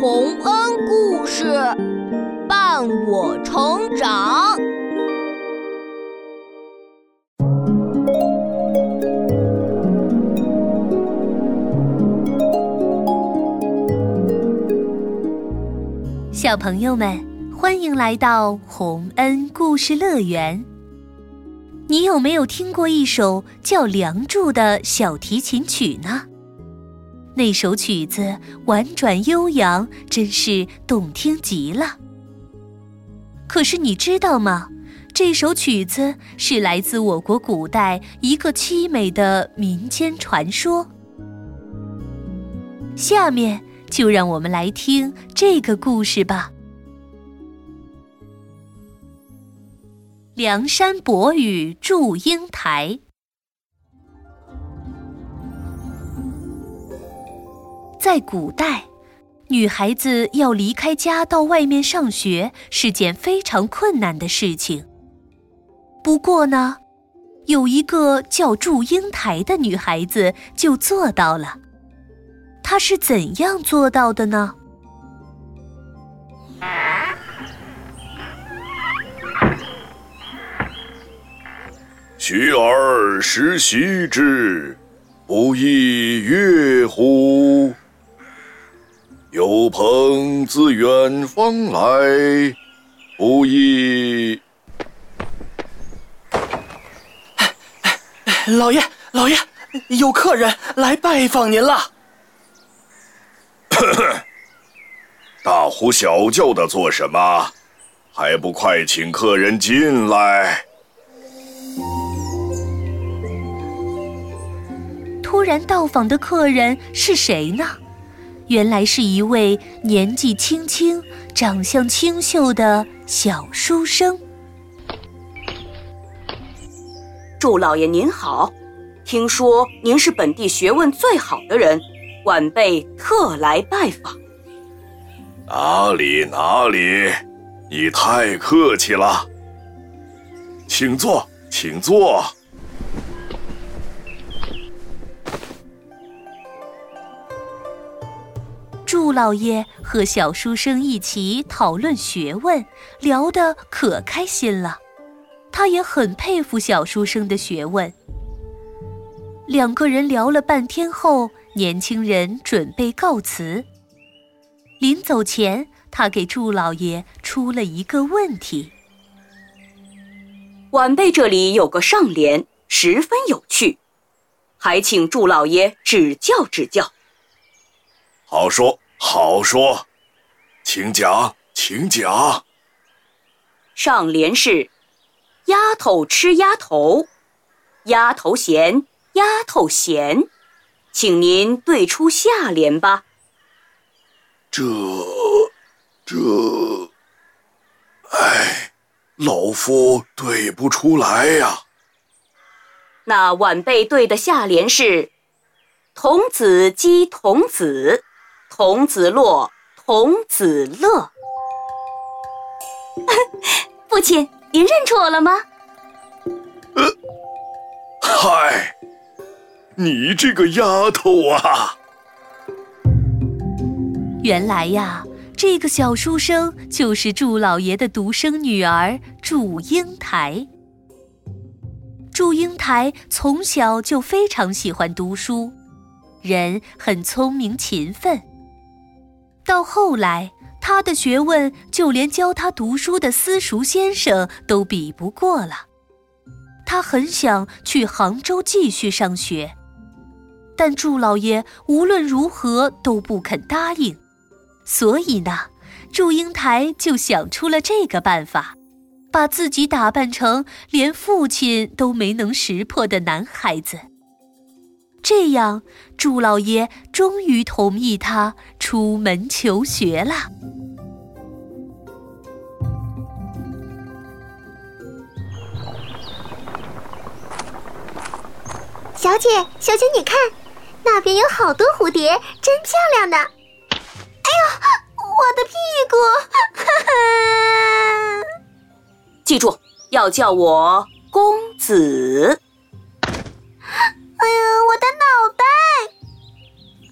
洪恩故事伴我成长。小朋友们，欢迎来到洪恩故事乐园。你有没有听过一首叫《梁祝》的小提琴曲呢？那首曲子婉转悠扬，真是动听极了。可是你知道吗？这首曲子是来自我国古代一个凄美的民间传说。下面就让我们来听这个故事吧。梁山伯与祝英台。在古代，女孩子要离开家到外面上学是件非常困难的事情。不过呢，有一个叫祝英台的女孩子就做到了。她是怎样做到的呢？学而时习之，不亦说乎？有朋自远方来，不亦？老爷，老爷，有客人来拜访您了。大呼小叫的做什么？还不快请客人进来！突然到访的客人是谁呢？原来是一位年纪轻轻、长相清秀的小书生。祝老爷您好，听说您是本地学问最好的人，晚辈特来拜访。哪里哪里，你太客气了。请坐，请坐。祝老爷和小书生一起讨论学问，聊得可开心了。他也很佩服小书生的学问。两个人聊了半天后，年轻人准备告辞。临走前，他给祝老爷出了一个问题：晚辈这里有个上联，十分有趣，还请祝老爷指教指教。好说，好说，请讲，请讲。上联是“丫头吃丫头，丫头咸，丫头咸”，请您对出下联吧。这，这，哎，老夫对不出来呀。那晚辈对的下联是“童子鸡童子”。童子乐，童子乐。父亲，您认出我了吗？呃，嗨，你这个丫头啊！原来呀，这个小书生就是祝老爷的独生女儿祝英台。祝英台从小就非常喜欢读书，人很聪明勤奋。到后来，他的学问就连教他读书的私塾先生都比不过了。他很想去杭州继续上学，但祝老爷无论如何都不肯答应。所以呢，祝英台就想出了这个办法，把自己打扮成连父亲都没能识破的男孩子。这样，祝老爷终于同意他出门求学了。小姐，小姐，你看，那边有好多蝴蝶，真漂亮呢。哎呦，我的屁股！记住，要叫我公子。哎呀，我的脑袋！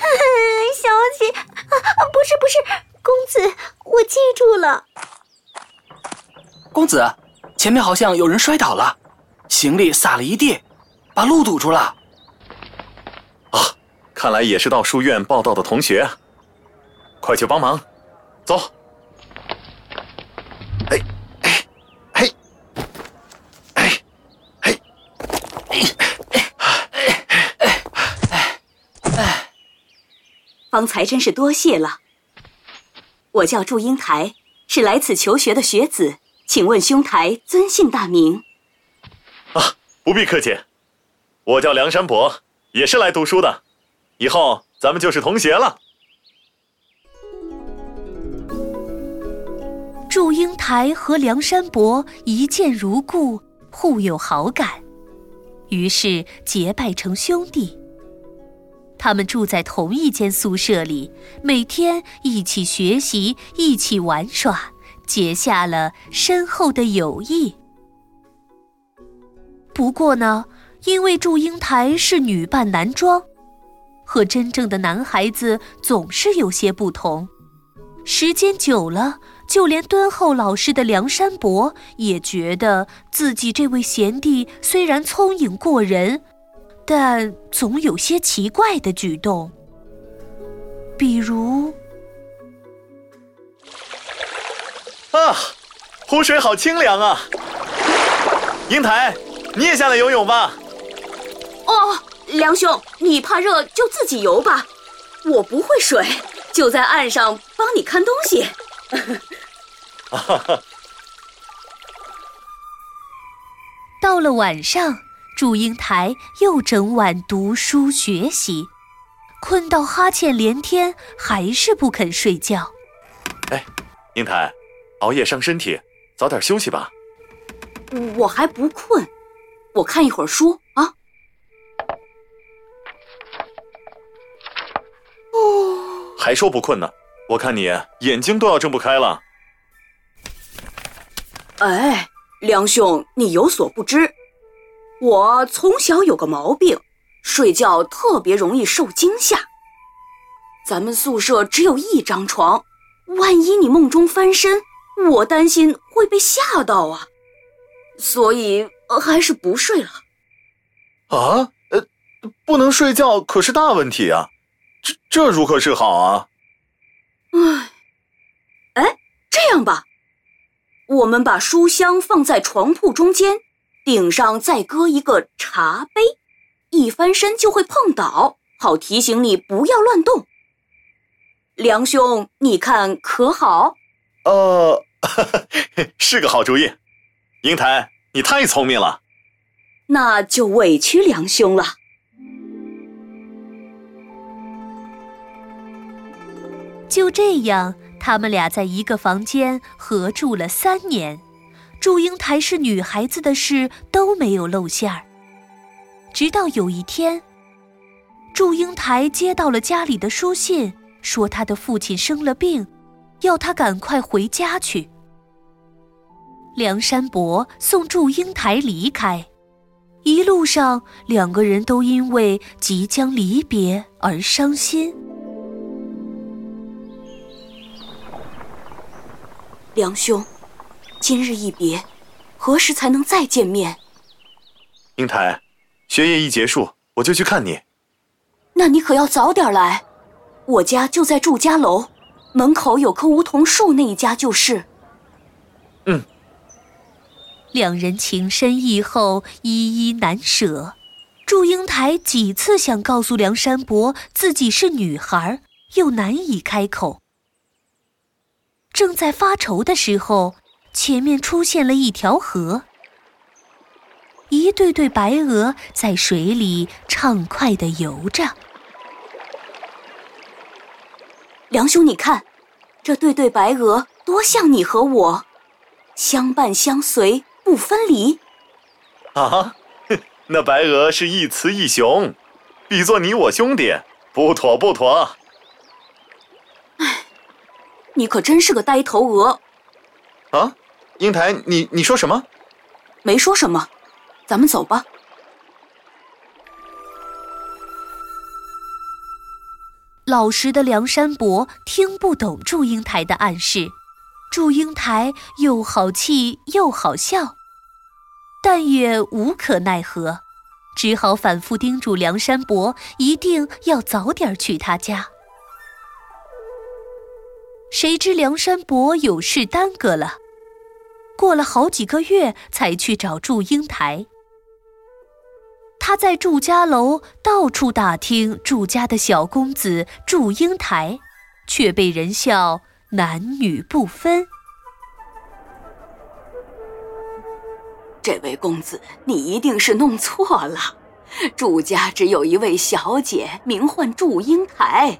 小姐，啊不是不是，公子，我记住了。公子，前面好像有人摔倒了，行李撒了一地，把路堵住了。啊，看来也是到书院报道的同学，快去帮忙，走。哎，哎，嘿，哎，嘿，方才真是多谢了。我叫祝英台，是来此求学的学子，请问兄台尊姓大名？啊，不必客气，我叫梁山伯，也是来读书的，以后咱们就是同学了。祝英台和梁山伯一见如故，互有好感，于是结拜成兄弟。他们住在同一间宿舍里，每天一起学习，一起玩耍，结下了深厚的友谊。不过呢，因为祝英台是女扮男装，和真正的男孩子总是有些不同。时间久了，就连敦厚老实的梁山伯也觉得自己这位贤弟虽然聪颖过人。但总有些奇怪的举动，比如，啊，湖水好清凉啊！英台，你也下来游泳吧。哦，梁兄，你怕热就自己游吧，我不会水，就在岸上帮你看东西。哈哈。到了晚上。祝英台又整晚读书学习，困到哈欠连天，还是不肯睡觉。哎，英台，熬夜伤身体，早点休息吧。我还不困，我看一会儿书啊。哦，还说不困呢？我看你眼睛都要睁不开了。哎，梁兄，你有所不知。我从小有个毛病，睡觉特别容易受惊吓。咱们宿舍只有一张床，万一你梦中翻身，我担心会被吓到啊，所以还是不睡了。啊，呃，不能睡觉可是大问题啊，这这如何是好啊？唉，哎，这样吧，我们把书箱放在床铺中间。顶上再搁一个茶杯，一翻身就会碰倒，好提醒你不要乱动。梁兄，你看可好？呃，是个好主意。英台，你太聪明了。那就委屈梁兄了。就这样，他们俩在一个房间合住了三年。祝英台是女孩子的事都没有露馅儿。直到有一天，祝英台接到了家里的书信，说她的父亲生了病，要她赶快回家去。梁山伯送祝英台离开，一路上两个人都因为即将离别而伤心。梁兄。今日一别，何时才能再见面？英台，学业一结束，我就去看你。那你可要早点来，我家就在祝家楼门口有棵梧桐树那一家就是。嗯。两人情深意厚，依依难舍。祝英台几次想告诉梁山伯自己是女孩，又难以开口。正在发愁的时候。前面出现了一条河，一对对白鹅在水里畅快地游着。梁兄，你看，这对对白鹅多像你和我，相伴相随不分离。啊，那白鹅是一雌一雄，比作你我兄弟，不妥不妥。哎，你可真是个呆头鹅。啊，英台，你你说什么？没说什么，咱们走吧。老实的梁山伯听不懂祝英台的暗示，祝英台又好气又好笑，但也无可奈何，只好反复叮嘱梁山伯一定要早点去他家。谁知梁山伯有事耽搁了，过了好几个月才去找祝英台。他在祝家楼到处打听祝家的小公子祝英台，却被人笑。男女不分。这位公子，你一定是弄错了。祝家只有一位小姐，名唤祝英台，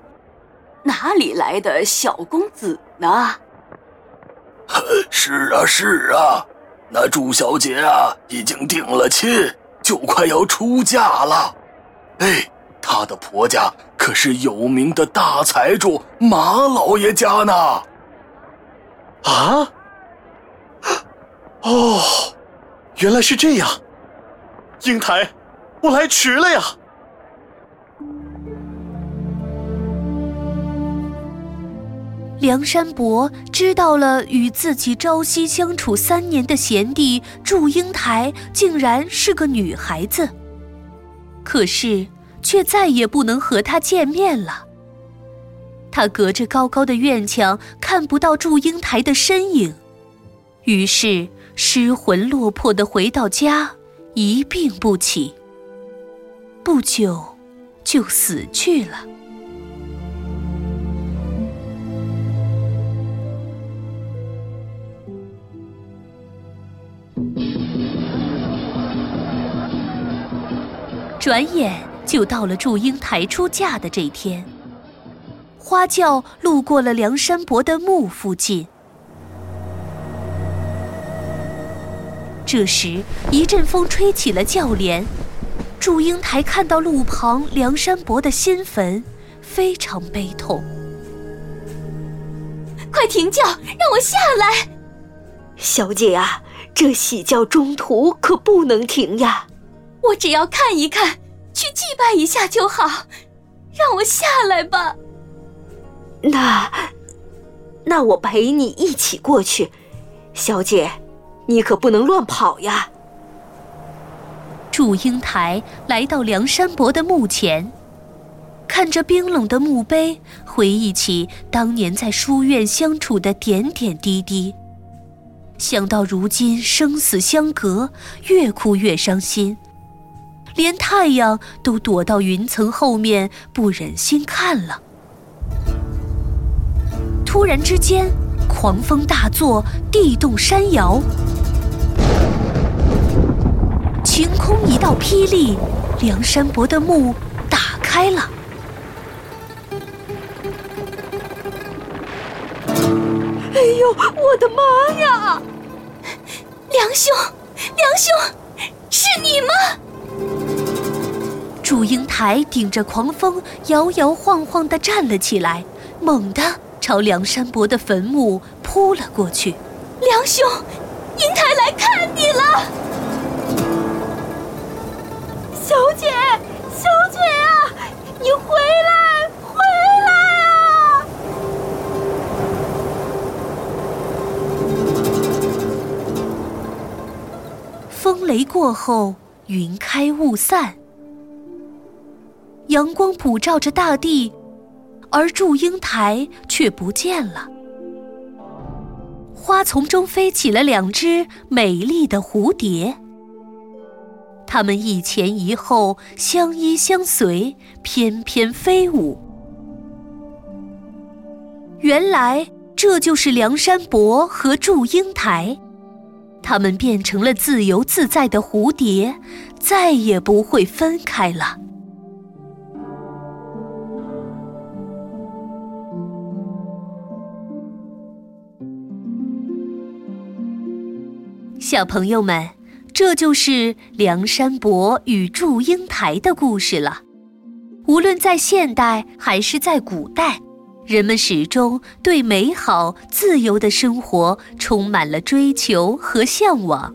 哪里来的小公子呢？是啊，是啊，那祝小姐啊，已经定了亲，就快要出嫁了。哎，她的婆家。可是有名的大财主马老爷家呢！啊！哦，原来是这样。英台，我来迟了呀。梁山伯知道了，与自己朝夕相处三年的贤弟祝英台竟然是个女孩子，可是。却再也不能和他见面了。他隔着高高的院墙看不到祝英台的身影，于是失魂落魄的回到家，一病不起。不久，就死去了。转眼。就到了祝英台出嫁的这天，花轿路过了梁山伯的墓附近。这时，一阵风吹起了轿帘，祝英台看到路旁梁山伯的新坟，非常悲痛。快停轿，让我下来！小姐啊，这喜轿中途可不能停呀！我只要看一看。去祭拜一下就好，让我下来吧。那，那我陪你一起过去。小姐，你可不能乱跑呀。祝英台来到梁山伯的墓前，看着冰冷的墓碑，回忆起当年在书院相处的点点滴滴，想到如今生死相隔，越哭越伤心。连太阳都躲到云层后面，不忍心看了。突然之间，狂风大作，地动山摇，晴空一道霹雳，梁山伯的墓打开了。哎呦，我的妈呀！梁兄，梁兄，是你吗？祝英台顶着狂风，摇摇晃晃地站了起来，猛地朝梁山伯的坟墓扑了过去。梁兄，英台来看你了。小姐，小姐啊，你回来，回来啊！风雷过后，云开雾散。阳光普照着大地，而祝英台却不见了。花丛中飞起了两只美丽的蝴蝶，它们一前一后，相依相随，翩翩飞舞。原来这就是梁山伯和祝英台，他们变成了自由自在的蝴蝶，再也不会分开了。小朋友们，这就是梁山伯与祝英台的故事了。无论在现代还是在古代，人们始终对美好自由的生活充满了追求和向往。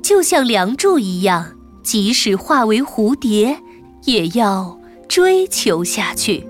就像梁祝一样，即使化为蝴蝶，也要追求下去。